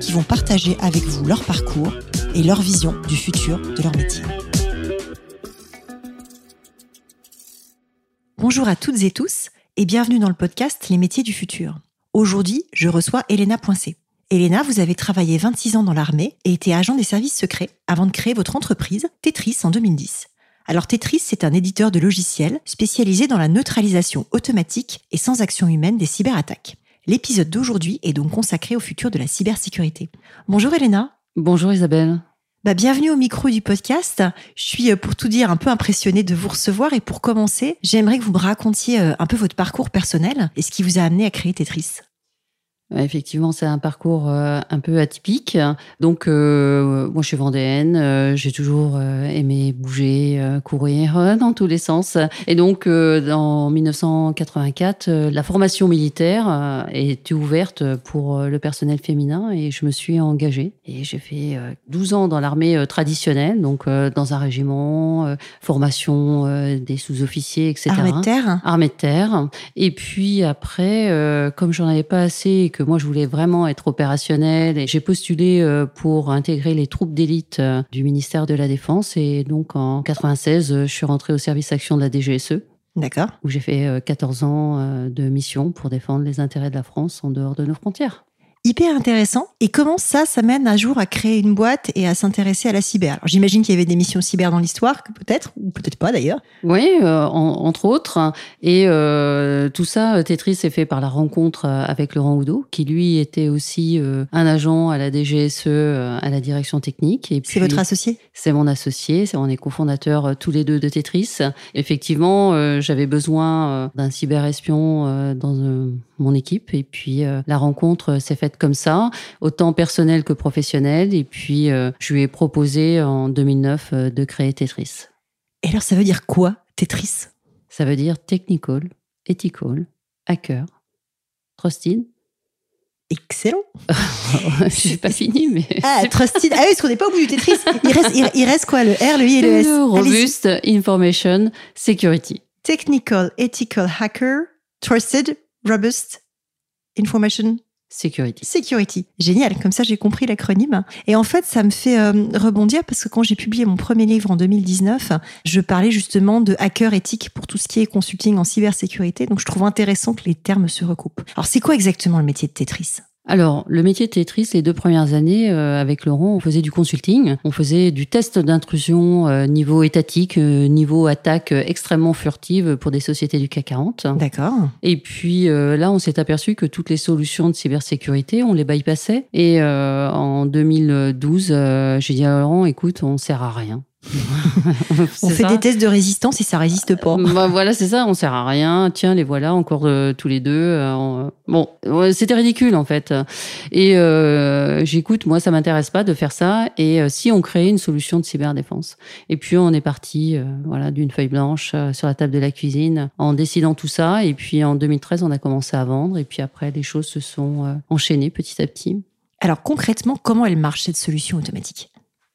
qui vont partager avec vous leur parcours et leur vision du futur de leur métier. Bonjour à toutes et tous et bienvenue dans le podcast Les métiers du futur. Aujourd'hui, je reçois Elena Poincé. Elena, vous avez travaillé 26 ans dans l'armée et été agent des services secrets avant de créer votre entreprise Tetris en 2010. Alors Tetris, c'est un éditeur de logiciels spécialisé dans la neutralisation automatique et sans action humaine des cyberattaques. L'épisode d'aujourd'hui est donc consacré au futur de la cybersécurité. Bonjour Elena. Bonjour Isabelle. Bah, bienvenue au micro du podcast. Je suis, euh, pour tout dire, un peu impressionnée de vous recevoir. Et pour commencer, j'aimerais que vous me racontiez euh, un peu votre parcours personnel et ce qui vous a amené à créer Tetris. Effectivement, c'est un parcours euh, un peu atypique. Donc, euh, moi, je suis vendéenne. Euh, j'ai toujours aimé bouger, courir dans tous les sens. Et donc, en 1984, la formation militaire été ouverte pour le personnel féminin et je me suis engagée. Et j'ai fait 12 ans dans l'armée traditionnelle, donc dans un régiment, formation des sous-officiers, etc. Armée de terre. Armée de terre. Et puis après, comme j'en avais pas assez que moi je voulais vraiment être opérationnel et j'ai postulé euh, pour intégrer les troupes d'élite euh, du ministère de la Défense et donc en 96 euh, je suis rentrée au service action de la DGSE. D'accord. Où j'ai fait 14 ans de mission pour défendre les intérêts de la France en dehors de nos frontières hyper intéressant. Et comment ça, ça mène un jour à créer une boîte et à s'intéresser à la cyber? Alors j'imagine qu'il y avait des missions cyber dans l'histoire, peut-être, ou peut-être pas d'ailleurs. Oui, euh, entre autres. Et euh, tout ça, Tetris est fait par la rencontre euh, avec Laurent Oudot, qui lui était aussi un agent à la DGSE, à la direction technique. C'est votre associé? C'est mon associé, on est cofondateurs tous les deux de Tetris. Effectivement, j'avais besoin d'un cyber-espion dans mon équipe. Et puis la rencontre s'est faite comme ça, autant personnel que professionnel. Et puis, euh, je lui ai proposé en 2009 euh, de créer Tetris. Et alors, ça veut dire quoi, Tetris? Ça veut dire technical, ethical, hacker, trusted. Excellent. Je n'ai pas fini, mais. Ah, trusted. Ah oui, parce qu'on n'est pas au bout du Tetris. Il reste, il, reste quoi Le R, le I et le S? Robust Information Security. Technical, ethical, hacker, trusted, robust information Security. Security. Génial. Comme ça, j'ai compris l'acronyme. Et en fait, ça me fait euh, rebondir parce que quand j'ai publié mon premier livre en 2019, je parlais justement de hacker éthique pour tout ce qui est consulting en cybersécurité. Donc, je trouve intéressant que les termes se recoupent. Alors, c'est quoi exactement le métier de Tetris? Alors, le métier de Tetris, les deux premières années, euh, avec Laurent, on faisait du consulting, on faisait du test d'intrusion euh, niveau étatique, euh, niveau attaque extrêmement furtive pour des sociétés du CAC 40. D'accord. Et puis là, on s'est aperçu que toutes les solutions de cybersécurité, on les bypassait. Et en 2012, j'ai dit à Laurent, écoute, on sert à rien. on fait des tests de résistance et ça résiste pas. Bah, voilà, c'est ça, on sert à rien. Tiens, les voilà encore euh, tous les deux. Euh, bon, c'était ridicule en fait. Et euh, j'écoute, moi, ça m'intéresse pas de faire ça. Et si on créait une solution de cyberdéfense. Et puis on est parti, voilà, d'une feuille blanche sur la table de la cuisine, en décidant tout ça. Et puis en 2013, on a commencé à vendre. Et puis après, les choses se sont enchaînées petit à petit. Alors concrètement, comment elle marche cette solution automatique?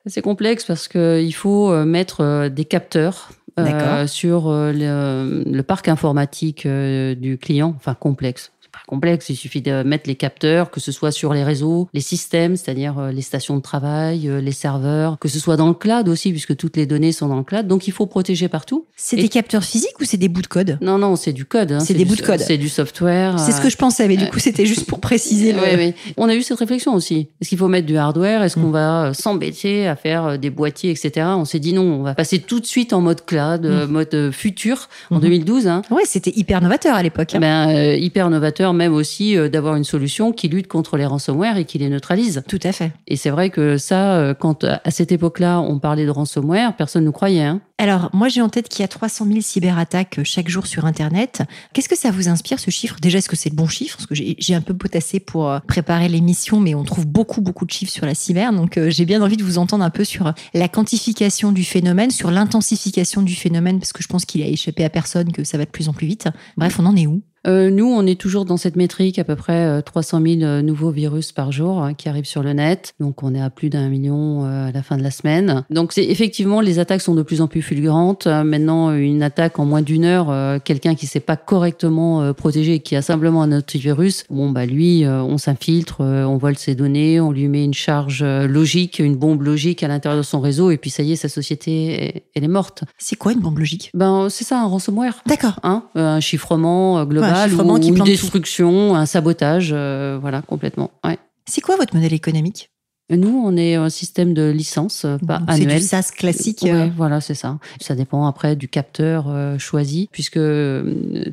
C'est complexe parce qu'il faut euh, mettre euh, des capteurs euh, sur le, le, parc informatique du client, enfin complexe complexe. Il suffit de mettre les capteurs, que ce soit sur les réseaux, les systèmes, c'est-à-dire euh, les stations de travail, euh, les serveurs, que ce soit dans le cloud aussi, puisque toutes les données sont dans le cloud. Donc il faut protéger partout. C'est des capteurs physiques ou c'est des bouts de code? Non, non, c'est du code. Hein. C'est des bouts de code. C'est du software. C'est ce que je pensais, mais du coup c'était juste pour préciser. Oui, On a eu cette réflexion aussi. Est-ce qu'il faut mettre du hardware? Est-ce qu'on mm. va euh, s'embêter à faire des boîtiers, etc. On s'est dit non, on va passer tout de suite en mode cloud, mm. mode futur en 2012. Mm-hmm. Hein. Ouais, c'était hyper novateur à l'époque. Hein. Ben, hyper novateur même aussi euh, d'avoir une solution qui lutte contre les ransomware et qui les neutralise. Tout à fait. Et c'est vrai que ça, euh, quand à cette époque-là, on parlait de ransomware, personne ne croyait. Alors, moi, j'ai en tête qu'il y a 300 000 cyberattaques chaque jour sur Internet. Qu'est-ce que ça vous inspire, ce chiffre? Déjà, est-ce que c'est le bon chiffre? Parce que j'ai un peu potassé pour préparer l'émission, mais on trouve beaucoup, beaucoup de chiffres sur la cyber. Donc, j'ai bien envie de vous entendre un peu sur la quantification du phénomène, sur l'intensification du phénomène, parce que je pense qu'il a échappé à personne que ça va de plus en plus vite. Bref, on en est où? Euh, nous, on est toujours dans cette métrique, à peu près 300 euh, 000 euh, nouveaux virus par jour hein, qui arrivent sur le net. Donc, on est à plus d'un million à la fin de la semaine. Donc, c'est effectivement, les attaques sont de plus en plus fulgurantes. Maintenant, une attaque en moins d'une heure, quelqu'un qui s'est pas correctement protégé, qui a simplement un antivirus, bon, bah lui, on s'infiltre, on vole ses données, on lui met une charge logique, une bombe logique à l'intérieur de son réseau, et puis ça y est, sa société, elle est morte. C'est quoi une bombe logique? Ben, c'est ça, un ransomware. D'accord. Hein un chiffrement global ou, une destruction, un sabotage, euh, voilà, complètement. Ouais. C'est quoi votre modèle économique? Nous, on est un système de licence, euh, pas annuel. C'est du SaaS classique. Ouais, euh. voilà, c'est ça. Ça dépend après du capteur choisi, puisque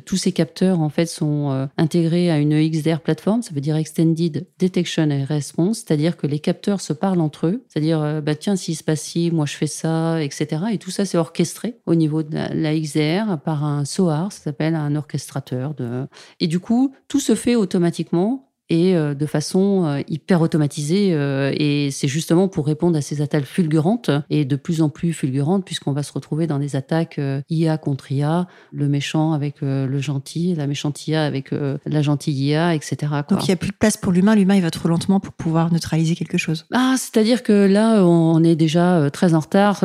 tous ces capteurs en fait sont intégrés à une XDR plateforme. Ça veut dire Extended Detection and Response, c'est-à-dire que les capteurs se parlent entre eux. C'est-à-dire, bah tiens, s'il se passe ci, moi je fais ça, etc. Et tout ça, c'est orchestré au niveau de la, XDR par un SOAR, ça s'appelle un orchestrateur. De... Et du coup, tout se fait automatiquement et euh, de façon euh, hyper automatisée. Euh, et c'est justement pour répondre à ces attaques fulgurantes et de plus en plus fulgurantes, puisqu'on va se retrouver dans des attaques IA contre IA, le méchant avec le gentil, la méchante IA avec la gentille IA, etc. Donc il n'y a plus de place pour l'humain, l'humain il va trop lentement pour pouvoir neutraliser quelque chose. Ah, c'est-à-dire que là, on est déjà très en retard.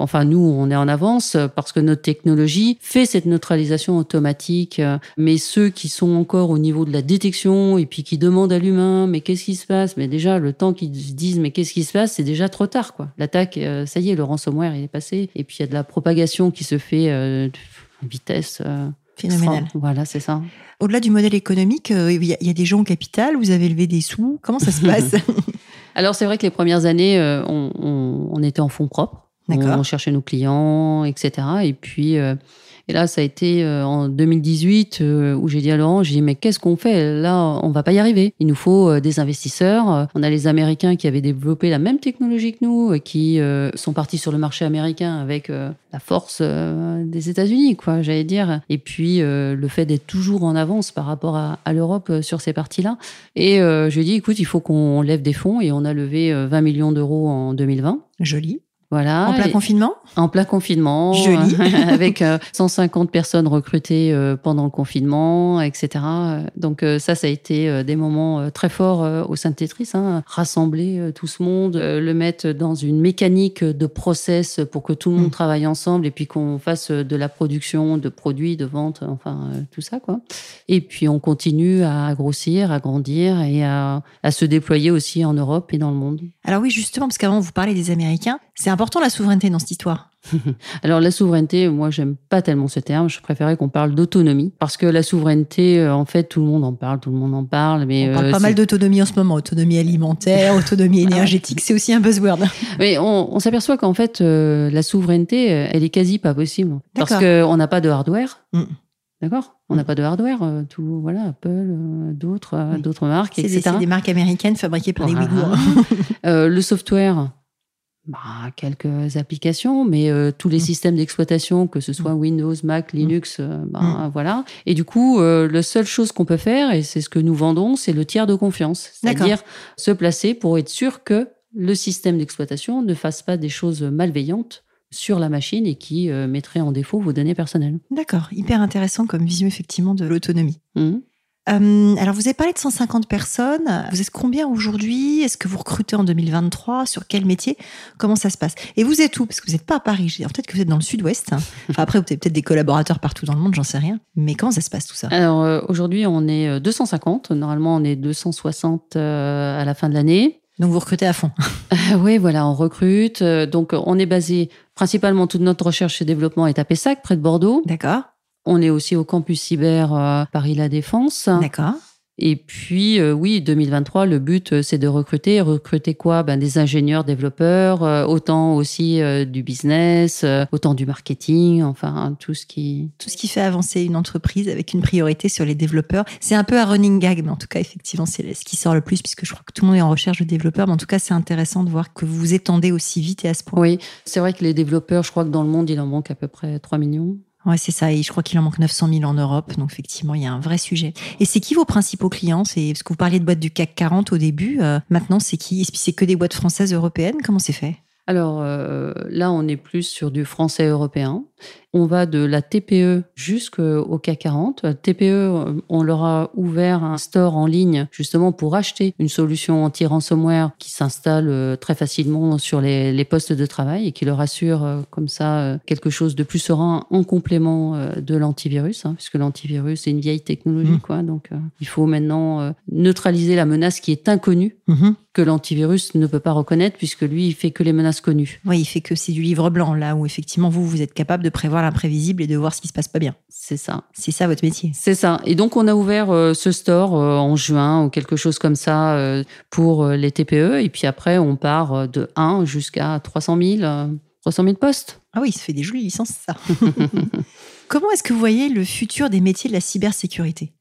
enfin, nous, on est en avance parce que notre technologie fait cette neutralisation automatique. Mais ceux qui sont encore au niveau de la détection et puis qui demandent à l'humain mais qu'est-ce qui se passe? Mais déjà le temps qu'ils disent mais qu'est-ce qui se passe, c'est déjà trop tard quoi. L'attaque, euh, ça y est, le ransomware il est passé et puis il y a de la propagation qui se fait euh, vitesse. Euh, Phénoménale. Voilà, c'est ça. Au-delà du modèle économique, il y, a des gens au capital, vous avez levé des sous. Comment ça se passe? Alors, c'est vrai que les premières années, on, on, était en fonds propres. On, cherchait nos clients, etc. Et puis, et là, ça a été euh, en 2018 euh, où j'ai dit à Laurent, j'ai dit, mais qu'est-ce qu'on fait? Là, on va pas y arriver. Il nous faut euh, des investisseurs. On a les Américains qui avaient développé la même technologie que nous, qui sont partis sur le marché américain avec la force des États-Unis, quoi, j'allais dire. Et puis, le fait d'être toujours en avance par rapport à, à l'Europe sur ces parties-là. Et je lui ai dit, écoute, il faut qu'on lève des fonds et on a levé 20 millions d'euros en 2020. Joli. Voilà. En plein confinement? En plein confinement. Joli. avec 150 euh, personnes recrutées euh, pendant le confinement, etc. Donc euh, ça, ça a été des moments très forts au sein de Tetris. Hein. Rassembler tout ce monde, le mettre dans une mécanique de process pour que tout le monde mm. travaille ensemble et puis qu'on fasse de la production de produits, de vente, enfin tout ça. quoi. Et puis on continue à grossir, à grandir et à, à se déployer aussi en Europe et dans le monde. Alors oui, justement, parce qu'avant vous parlez des Américains, c'est important important la souveraineté dans cette histoire. Alors la souveraineté, moi j'aime pas tellement ce terme. Je préférais qu'on parle d'autonomie parce que la souveraineté, euh, en fait, tout le monde en parle, tout le monde en parle. Mais on parle euh, pas mal d'autonomie en ce moment, autonomie alimentaire, autonomie énergétique, c'est aussi un buzzword. Mais on, s'aperçoit qu'en fait, euh, la souveraineté, elle est quasi pas possible parce qu'on n'a pas de hardware. Mm. D'accord? On n'a mm. pas de hardware, tout, voilà, Apple, d'autres, d'autres marques, etc. C'est des, marques américaines fabriquées par des Ouïghours. le software, bah, quelques applications, mais euh, tous les mmh. systèmes d'exploitation, que ce soit mmh. Windows, Mac, mmh. Linux, euh, bah, voilà. Et du coup, euh, la seule chose qu'on peut faire, et c'est ce que nous vendons, c'est le tiers de confiance, c'est-à-dire se placer pour être sûr que le système d'exploitation ne fasse pas des choses malveillantes sur la machine et qui mettrait en défaut vos données personnelles. D'accord, hyper intéressant comme vision effectivement de l'autonomie. Euh, alors, vous avez parlé de 150 personnes. Vous êtes combien aujourd'hui? Est-ce que vous recrutez en 2023 Sur quel métier? Comment ça se passe? Et vous êtes où? Parce que vous n'êtes pas à Paris. Peut-être que vous êtes dans le sud-ouest. Enfin, après, vous avez peut-être des collaborateurs partout dans le monde, j'en sais rien. Mais comment ça se passe tout ça? Alors, euh, aujourd'hui, on est 250. Euh, Normalement, on est 260 à la fin de l'année. Donc, vous recrutez à fond Oui, voilà, on recrute. Donc, on est basé principalement, toute notre recherche et développement est à Pessac, près de Bordeaux. D'accord. On est aussi au campus cyber euh, Paris La Défense. D'accord. Et puis, euh, oui, 2023, le but, euh, c'est de recruter. Recruter quoi? Ben, Des ingénieurs, développeurs, euh, autant aussi du business, autant du marketing, enfin, tout ce qui... Tout ce qui fait avancer une entreprise avec une priorité sur les développeurs. C'est un peu un running gag, mais en tout cas, effectivement, c'est ce qui sort le plus, puisque je crois que tout le monde est en recherche de développeurs. Mais en tout cas, c'est intéressant de voir que vous vous étendez aussi vite et à ce point. Oui, c'est vrai que les développeurs, je crois que dans le monde, il en manque à peu près 3 millions. Ouais, c'est ça. Et je crois qu'il en manque 900 000 en Europe. Donc, effectivement, il y a un vrai sujet. Et c'est qui vos principaux clients? C'est parce que vous parliez de boîtes du CAC 40 au début. Euh, maintenant, c'est qui? Est-ce que c'est que des boîtes françaises européennes? Comment c'est fait? Alors euh, là, on est plus sur du français européen. On va de la TPE jusqu'au CAC 40. TPE, on leur a ouvert un store en ligne justement pour acheter une solution anti-ransomware qui s'installe euh, très facilement sur les, postes de travail et qui leur assure euh, comme ça euh, quelque chose de plus serein en complément de l'antivirus, hein, puisque l'antivirus c'est une vieille technologie, mmh. quoi. Donc il faut maintenant neutraliser la menace qui est inconnue. Mmh. que l'antivirus ne peut pas reconnaître puisque lui, il fait que les menaces connues. Oui, il fait que c'est du livre blanc, là où effectivement vous, vous êtes capable de prévoir l'imprévisible et de voir ce qui se passe pas bien. C'est ça. C'est ça votre métier. C'est ça. Et donc on a ouvert euh, ce store euh, en juin ou quelque chose comme ça euh, pour les TPE. Et puis après, on part de 1 jusqu'à 300 000, 300 000 postes. Ah oui, ça fait des jolies licences, ça. Comment est-ce que vous voyez le futur des métiers de la cybersécurité?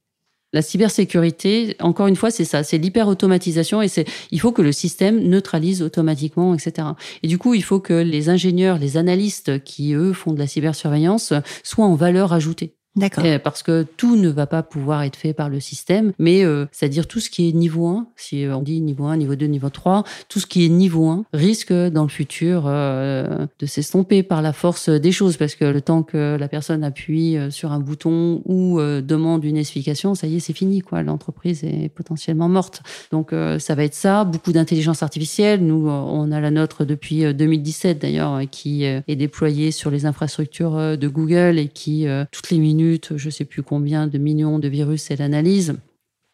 La cybersécurité, encore une fois, c'est ça, c'est l'hyper-automatisation et c'est, il faut que le système neutralise automatiquement, etc. Et du coup, il faut que les ingénieurs, les analystes qui, eux, font de la cybersurveillance soient en valeur ajoutée. D'accord. Parce que tout ne va pas pouvoir être fait par le système, mais euh, c'est-à-dire tout ce qui est niveau 1, si on dit niveau 1, niveau 2, niveau 3, tout ce qui est niveau 1 risque dans le futur euh, de s'estomper par la force des choses, parce que le temps que la personne appuie euh, sur un bouton ou demande une explication, ça y est, c'est fini, quoi. L'entreprise est potentiellement morte. Donc ça va être ça, beaucoup d'intelligence artificielle. Nous, on a la nôtre depuis 2017 d'ailleurs, qui est déployée sur les infrastructures de Google et qui toutes les minutes je ne sais plus combien de millions de virus et l'analyse.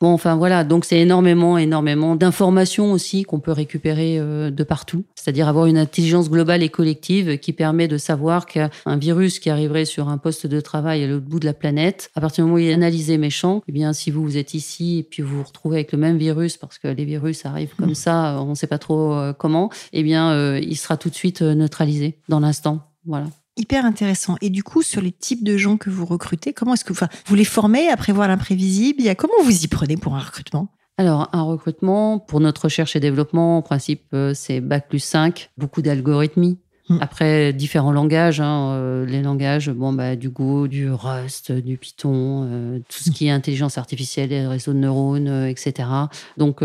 Bon, enfin voilà, donc c'est énormément, énormément d'informations aussi qu'on peut récupérer euh, de partout. C'est-à-dire avoir une intelligence globale et collective qui permet de savoir qu'un virus qui arriverait sur un poste de travail à l'autre bout de la planète, à partir du moment où il est analysé méchant, eh bien si vous vous êtes ici et puis vous vous retrouvez avec le même virus parce que les virus arrivent comme ça, on ne sait pas trop euh, comment, eh bien euh, il sera tout de suite neutralisé dans l'instant. Voilà hyper intéressant. Et du coup, sur les types de gens que vous recrutez, comment est-ce que enfin, vous les formez à prévoir l'imprévisible? Comment vous y prenez pour un recrutement? Alors, un recrutement, pour notre recherche et développement, en principe, euh, c'est Bac plus 5, beaucoup d'algorithmie. Hmm. Après, différents langages, hein, euh, les langages, bon, bah, du Go, du Rust, du Python, euh, tout ce qui est intelligence artificielle, les réseaux de neurones, etc. Donc,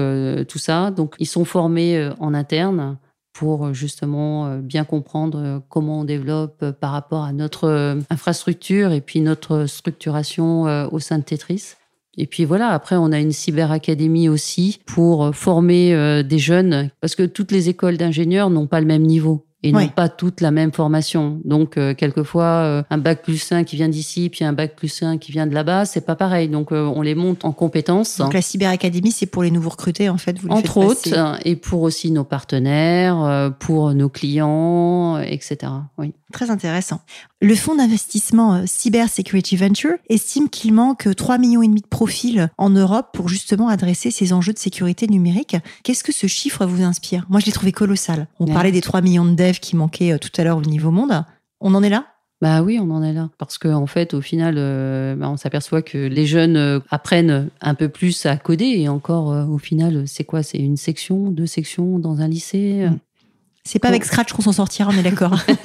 tout ça. Donc, ils sont formés en interne pour euh, justement euh, bien comprendre euh, comment on développe par rapport à notre infrastructure et puis notre structuration au sein de Tetris. Et puis voilà, après, on a une cyberacadémie aussi pour former des jeunes, parce que toutes les écoles d'ingénieurs n'ont pas le même niveau et n'ont pas toutes la même formation. Donc, euh, quelquefois, euh, un bac plus 1 qui vient d'ici, puis un bac plus 1 qui vient de là-bas, c'est pas pareil. Donc, euh, on les monte en compétences. Donc, la cyberacadémie, c'est pour les nouveaux recrutés, en fait. Vous Entre autres, et pour aussi nos partenaires, pour nos clients, etc. Oui. Très intéressant. Le fonds d'investissement Cyber Security Venture estime qu'il manque 3 millions de profils en Europe pour justement adresser ces enjeux de sécurité numérique. Qu'est-ce que ce chiffre vous inspire? Moi, je l'ai trouvé colossal. On parlait des 3 millions de devs qui manquait euh, tout à l'heure au niveau monde. On en est là? Bah oui, on en est là. Parce qu'en en fait, au final, euh, bah, on s'aperçoit que les jeunes euh, apprennent un peu plus à coder. Et encore, au final, c'est quoi? C'est une section, deux sections dans un lycée mm. C'est pas avec Scratch qu'on s'en sortira, on est d'accord.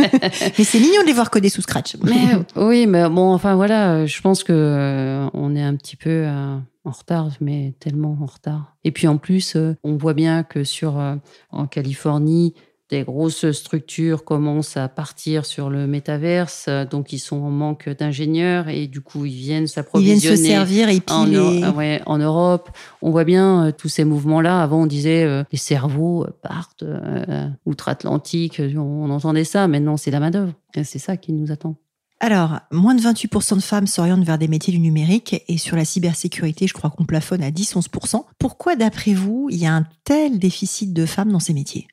mais c'est mignon de les voir coder sous Scratch. mais, oui, mais bon, enfin voilà, je pense que on est un petit peu en retard, mais tellement en retard. Et puis en plus, on voit bien que sur en Californie, des grosses structures commencent à partir sur le métaverse, donc ils sont en manque d'ingénieurs et du coup ils viennent s'approvisionner. Ils viennent se servir et en, ouais, en Europe. On voit bien euh, tous ces mouvements-là. Avant on disait euh, les cerveaux partent euh, outre-Atlantique, on, entendait ça. Maintenant c'est la main d'œuvre. C'est ça qui nous attend. Alors, moins de 28% de femmes s'orientent vers des métiers du numérique et sur la cybersécurité, je crois qu'on plafonne à 10-11%. Pourquoi, d'après vous, il y a un tel déficit de femmes dans ces métiers?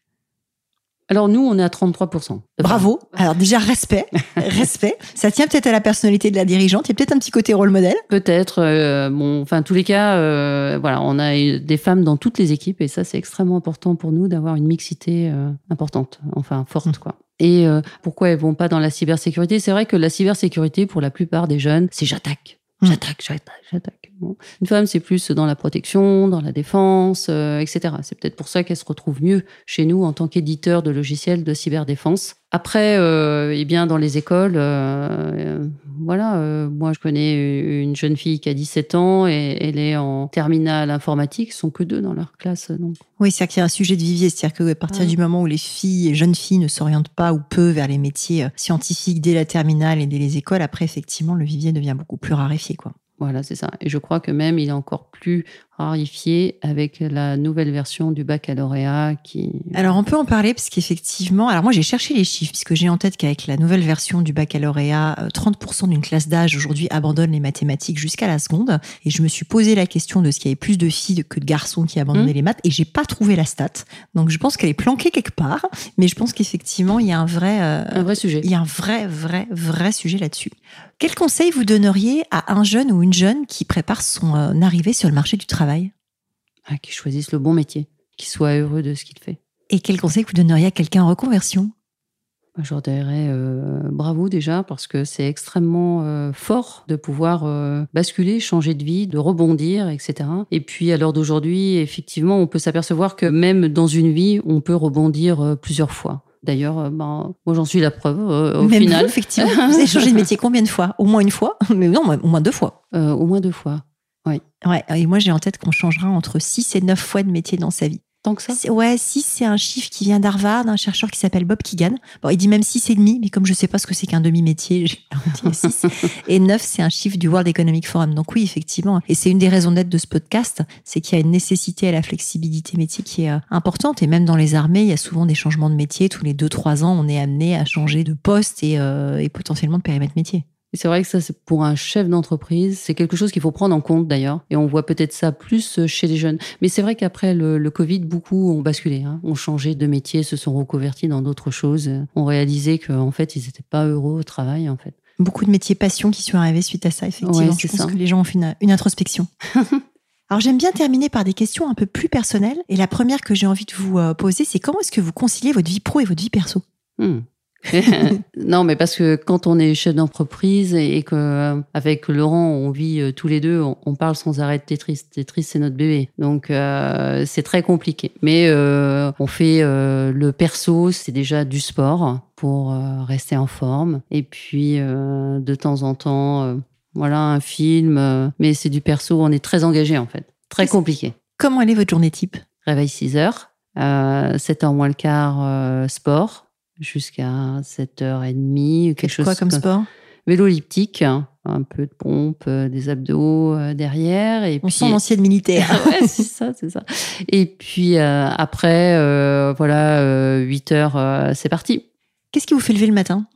Alors nous, on est à 33%. Bravo. Alors déjà, respect. respect. Ça tient peut-être à la personnalité de la dirigeante. Il y a peut-être un petit côté rôle modèle. Peut-être. Euh, bon, enfin, tous les cas, euh, voilà, on a des femmes dans toutes les équipes et ça, c'est extrêmement important pour nous d'avoir une mixité euh, importante, enfin forte, mmh. quoi. Et pourquoi elles vont pas dans la cybersécurité? C'est vrai que la cybersécurité, pour la plupart des jeunes, c'est j'attaque. Mmh. J'attaque, j'attaque, j'attaque. Une femme, c'est plus dans la protection, dans la défense, euh, etc. C'est peut-être pour ça qu'elle se retrouve mieux chez nous en tant qu'éditeur de logiciels de cyberdéfense. Après, euh, eh bien, dans les écoles, euh, voilà, euh, moi je connais une jeune fille qui a 17 ans et elle est en terminale informatique, ils sont que deux dans leur classe. Donc. Oui, c'est-à-dire qu'il y a un sujet de vivier, c'est-à-dire qu'à partir du moment où les filles, jeunes filles ne s'orientent pas ou peu vers les métiers scientifiques dès la terminale et dès les écoles, après effectivement le vivier devient beaucoup plus raréfié. Quoi. Voilà, c'est ça. Et je crois que même il est encore plus rarifié avec la nouvelle version du baccalauréat qui. Alors on peut en parler parce qu'effectivement, alors moi j'ai cherché les chiffres puisque j'ai en tête qu'avec la nouvelle version du baccalauréat, 30% euh, d'une classe d'âge aujourd'hui abandonne les mathématiques jusqu'à la seconde. Et je me suis posé la question de ce qu'il y avait plus de filles que de garçons qui abandonnaient mmh. les maths et j'ai pas trouvé la stat. Donc je pense qu'elle est planquée quelque part, mais je pense qu'effectivement il y a un vrai, euh, un vrai sujet. Il y a un vrai, vrai, vrai sujet là-dessus. Quel conseil vous donneriez à un jeune ou une jeune qui prépare son euh, arrivée sur le marché du travail ah, qui choisisse le bon métier, qui soit heureux de ce qu'il fait. Et quel conseil vous donneriez à quelqu'un en reconversion? Je leur dirais euh, bravo déjà parce que c'est extrêmement euh, fort de pouvoir euh, basculer, changer de vie, de rebondir, etc. Et puis à l'heure d'aujourd'hui, effectivement, on peut s'apercevoir que même dans une vie, on peut rebondir plusieurs fois. D'ailleurs, ben, moi j'en suis la preuve au final. effectivement, vous avez changé de métier combien de fois? Au moins une fois, mais non, au moins deux fois. au moins deux fois. Oui. Ouais, et moi j'ai en tête qu'on changera entre 6 et 9 fois de métier dans sa vie. Ouais, 6 c'est un chiffre qui vient d'Harvard, un chercheur qui s'appelle Bob Keegan. Bon, il dit même 6 et demi, mais comme je sais pas ce que c'est qu'un demi-métier, j'ai dit 6. et 9 c'est un chiffre du World Economic Forum. Donc oui, effectivement, et c'est une des raisons d'être de ce podcast, c'est qu'il y a une nécessité à la flexibilité métier qui est euh, importante et même dans les armées, il y a souvent des changements de métier tous les 2 3 ans, on est amené à changer de poste et, euh, et potentiellement de périmètre métier c'est vrai que ça, c'est pour un chef d'entreprise, c'est quelque chose qu'il faut prendre en compte d'ailleurs. Et on voit peut-être ça plus euh, chez les jeunes. Mais c'est vrai qu'après le, Covid, beaucoup ont basculé, hein, ont changé de métier, se sont reconvertis dans d'autres choses, ont réalisé qu'en fait, ils n'étaient pas heureux au travail, en fait. Beaucoup de métiers passion qui sont arrivés suite à ça, effectivement. Je pense que les gens ont fait une, introspection. Alors j'aime bien terminer par des questions un peu plus personnelles. Et la première que j'ai envie de vous euh, poser, c'est comment est-ce que vous conciliez votre vie pro et votre vie perso? Hmm. non, mais parce que quand on est chef d'entreprise et que euh, avec Laurent on vit euh, tous les deux, on, parle sans arrêt de Tetris. Tetris c'est notre bébé, donc euh, c'est très compliqué. Mais on fait le perso, c'est déjà du sport pour rester en forme. Et puis de temps en temps, voilà un film, mais c'est du perso. On est très engagé en fait, très compliqué. Comment est votre journée type? Réveil 6 heures, 7 heures moins le quart, sport jusqu'à 7h30. Quelque chose quoi comme, sport? Vélo elliptique, un peu de pompe, euh, des abdos euh, derrière. Et On puis... sent l'ancienne militaire. ouais, c'est ça, c'est ça. Et puis euh, après, voilà, 8 h c'est parti. Qu'est-ce qui vous fait lever le matin?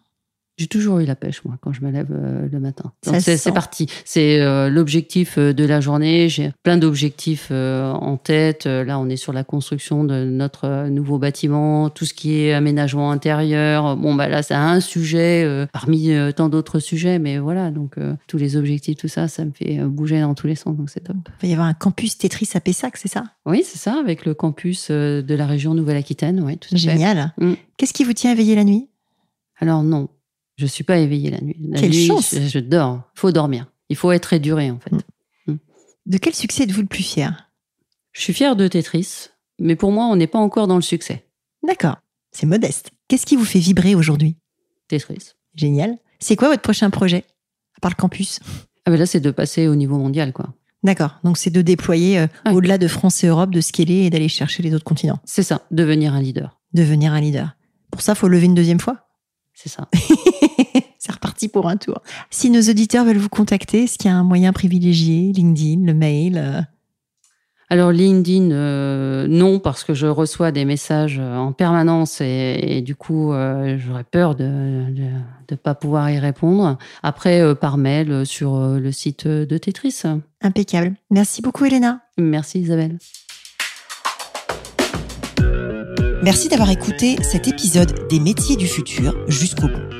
J'ai toujours eu la pêche, moi, quand je me lève euh, le matin. c'est parti. C'est euh, l'objectif euh, de la journée. J'ai plein d'objectifs en tête. Là, on est sur la construction de notre nouveau bâtiment, tout ce qui est aménagement intérieur. Bon, bah là, c'est un sujet parmi tant d'autres sujets, mais voilà. Donc, tous les objectifs, tout ça, ça me fait bouger dans tous les sens. Donc, c'est top. Il va y avoir un campus Tetris à Pessac, c'est ça? Oui, c'est ça, avec le campus de la région Nouvelle-Aquitaine. Oui, tout Génial. Mm. Qu'est-ce qui vous tient à veiller la nuit? Alors, non. Je suis pas éveillée la nuit. La Quelle nuit, chance je, dors. Il faut dormir. Il faut être éduré, en fait. Mm. Mm. De quel succès êtes-vous le plus fier? Je suis fier de Tetris, mais pour moi, on n'est pas encore dans le succès. D'accord. C'est modeste. Qu'est-ce qui vous fait vibrer aujourd'hui? Tetris. Génial. C'est quoi votre prochain projet? À part le campus? Ah ben là, c'est de passer au niveau mondial, quoi. D'accord. Donc c'est de déployer euh, au-delà de France et Europe, de scaler et d'aller chercher les autres continents. C'est ça, devenir un leader. Devenir un leader. Pour ça, faut lever une deuxième fois c'est ça. pour un tour. Si nos auditeurs veulent vous contacter, est-ce qu'il y a un moyen privilégié LinkedIn, le mail euh? Alors LinkedIn, euh, non, parce que je reçois des messages euh, en permanence et, du coup, j'aurais peur de ne pas pouvoir y répondre. Après, par mail sur le site de Tetris. Impeccable. Merci beaucoup, Elena. Merci, Isabelle. Merci d'avoir écouté cet épisode des métiers du futur jusqu'au bout.